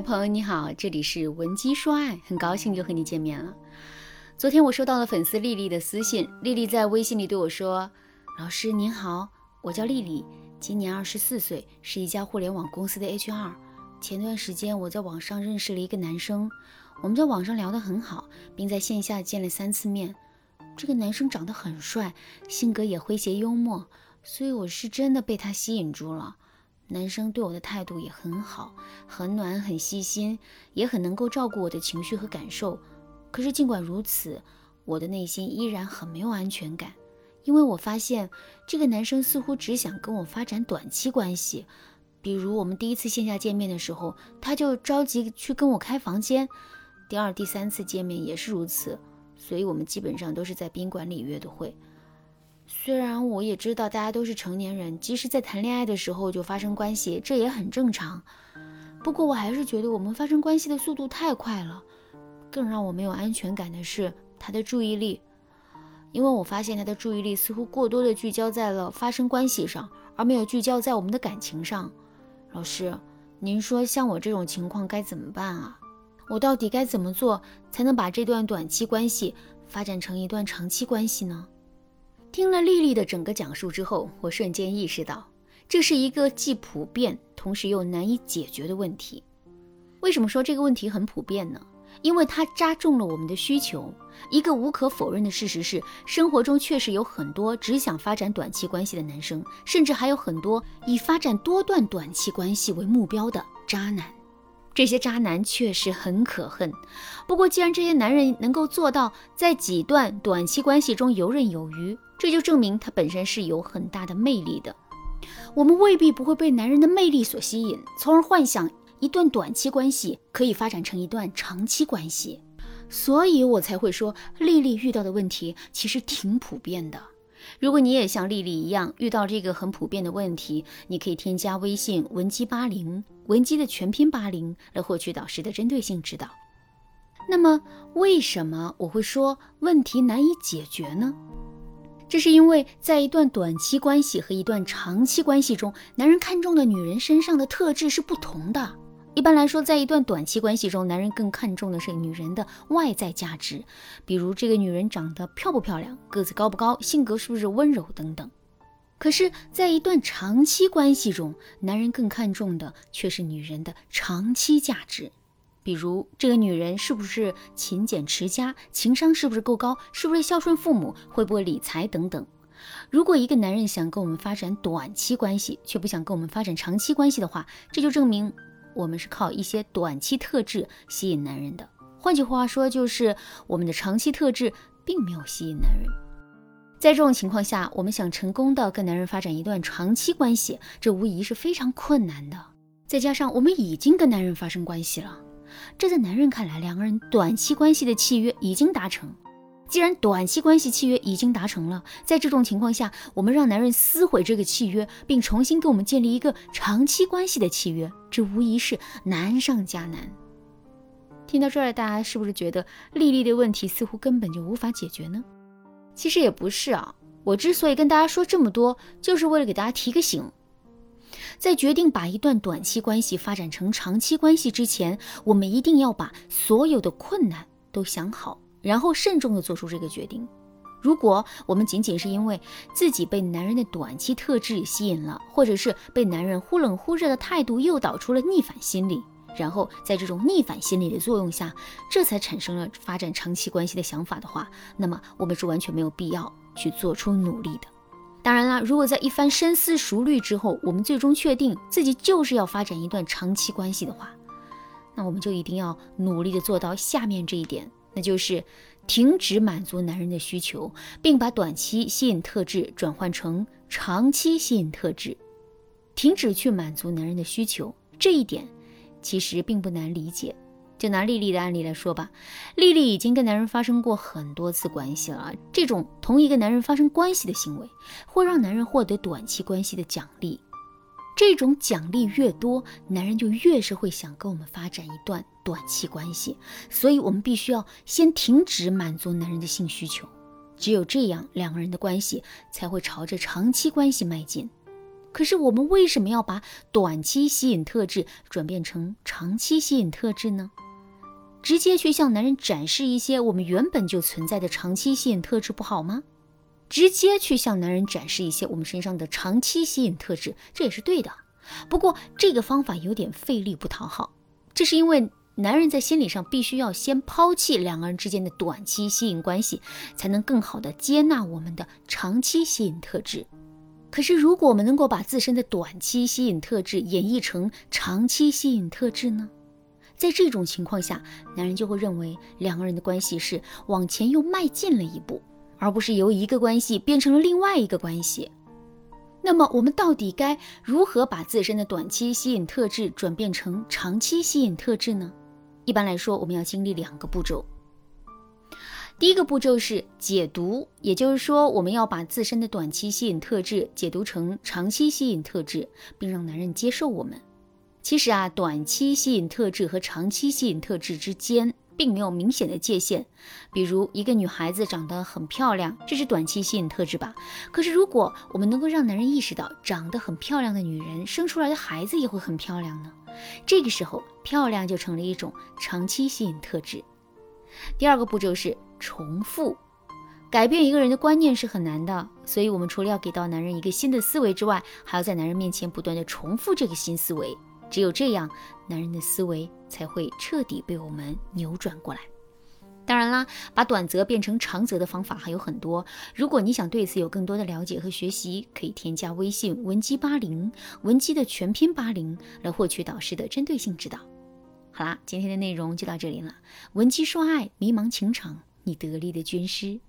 朋友你好，这里是文姬说爱，很高兴又和你见面了。昨天我收到了粉丝丽丽的私信，丽丽在微信里对我说：“老师您好，我叫丽丽，今年二十四岁，是一家互联网公司的 HR。前段时间我在网上认识了一个男生，我们在网上聊得很好，并在线下见了三次面。这个男生长得很帅，性格也诙谐幽默，所以我是真的被他吸引住了。”男生对我的态度也很好，很暖，很细心，也很能够照顾我的情绪和感受。可是尽管如此，我的内心依然很没有安全感，因为我发现这个男生似乎只想跟我发展短期关系。比如我们第一次线下见面的时候，他就着急去跟我开房间；第二、第三次见面也是如此，所以我们基本上都是在宾馆里约的会。虽然我也知道大家都是成年人，即使在谈恋爱的时候就发生关系，这也很正常。不过我还是觉得我们发生关系的速度太快了。更让我没有安全感的是他的注意力，因为我发现他的注意力似乎过多的聚焦在了发生关系上，而没有聚焦在我们的感情上。老师，您说像我这种情况该怎么办啊？我到底该怎么做才能把这段短期关系发展成一段长期关系呢？听了丽丽的整个讲述之后，我瞬间意识到，这是一个既普遍，同时又难以解决的问题。为什么说这个问题很普遍呢？因为它扎中了我们的需求。一个无可否认的事实是，生活中确实有很多只想发展短期关系的男生，甚至还有很多以发展多段短期关系为目标的渣男。这些渣男确实很可恨，不过既然这些男人能够做到在几段短期关系中游刃有余，这就证明他本身是有很大的魅力的。我们未必不会被男人的魅力所吸引，从而幻想一段短期关系可以发展成一段长期关系。所以我才会说，丽丽遇到的问题其实挺普遍的。如果你也像丽丽一样遇到这个很普遍的问题，你可以添加微信文姬八零，文姬的全拼八零，来获取导师的针对性指导。那么，为什么我会说问题难以解决呢？这是因为在一段短期关系和一段长期关系中，男人看中的女人身上的特质是不同的。一般来说，在一段短期关系中，男人更看重的是女人的外在价值，比如这个女人长得漂不漂亮、个子高不高、性格是不是温柔等等。可是，在一段长期关系中，男人更看重的却是女人的长期价值，比如这个女人是不是勤俭持家、情商是不是够高、是不是孝顺父母、会不会理财等等。如果一个男人想跟我们发展短期关系，却不想跟我们发展长期关系的话，这就证明。我们是靠一些短期特质吸引男人的，换句话说，就是我们的长期特质并没有吸引男人。在这种情况下，我们想成功的跟男人发展一段长期关系，这无疑是非常困难的。再加上我们已经跟男人发生关系了，这在男人看来，两个人短期关系的契约已经达成。既然短期关系契约已经达成了，在这种情况下，我们让男人撕毁这个契约，并重新跟我们建立一个长期关系的契约，这无疑是难上加难。听到这儿，大家是不是觉得丽丽的问题似乎根本就无法解决呢？其实也不是啊，我之所以跟大家说这么多，就是为了给大家提个醒，在决定把一段短期关系发展成长期关系之前，我们一定要把所有的困难都想好。然后慎重地做出这个决定。如果我们仅仅是因为自己被男人的短期特质吸引了，或者是被男人忽冷忽热的态度诱导出了逆反心理，然后在这种逆反心理的作用下，这才产生了发展长期关系的想法的话，那么我们是完全没有必要去做出努力的。当然啦，如果在一番深思熟虑之后，我们最终确定自己就是要发展一段长期关系的话，那我们就一定要努力的做到下面这一点。那就是停止满足男人的需求，并把短期吸引特质转换成长期吸引特质。停止去满足男人的需求，这一点其实并不难理解。就拿丽丽的案例来说吧，丽丽已经跟男人发生过很多次关系了。这种同一个男人发生关系的行为，会让男人获得短期关系的奖励。这种奖励越多，男人就越是会想跟我们发展一段短期关系，所以我们必须要先停止满足男人的性需求，只有这样，两个人的关系才会朝着长期关系迈进。可是我们为什么要把短期吸引特质转变成长期吸引特质呢？直接去向男人展示一些我们原本就存在的长期吸引特质不好吗？直接去向男人展示一些我们身上的长期吸引特质，这也是对的。不过这个方法有点费力不讨好，这是因为男人在心理上必须要先抛弃两个人之间的短期吸引关系，才能更好的接纳我们的长期吸引特质。可是如果我们能够把自身的短期吸引特质演绎成长期吸引特质呢？在这种情况下，男人就会认为两个人的关系是往前又迈进了一步，而不是由一个关系变成了另外一个关系。那么，我们到底该如何把自身的短期吸引特质转变成长期吸引特质呢？一般来说，我们要经历两个步骤。第一个步骤是解读，也就是说，我们要把自身的短期吸引特质解读成长期吸引特质，并让男人接受我们。其实啊，短期吸引特质和长期吸引特质之间并没有明显的界限。比如，一个女孩子长得很漂亮，这是短期吸引特质吧？可是，如果我们能够让男人意识到，长得很漂亮的女人生出来的孩子也会很漂亮呢？这个时候，漂亮就成了一种长期吸引特质。第二个步骤是重复。改变一个人的观念是很难的，所以我们除了要给到男人一个新的思维之外，还要在男人面前不断的重复这个新思维。只有这样，男人的思维才会彻底被我们扭转过来。当然啦，把短则变成长则的方法还有很多。如果你想对此有更多的了解和学习，可以添加微信文姬八零，文姬的全拼八零，来获取导师的针对性指导。好啦，今天的内容就到这里了。文姬说爱，迷茫情场，你得力的军师。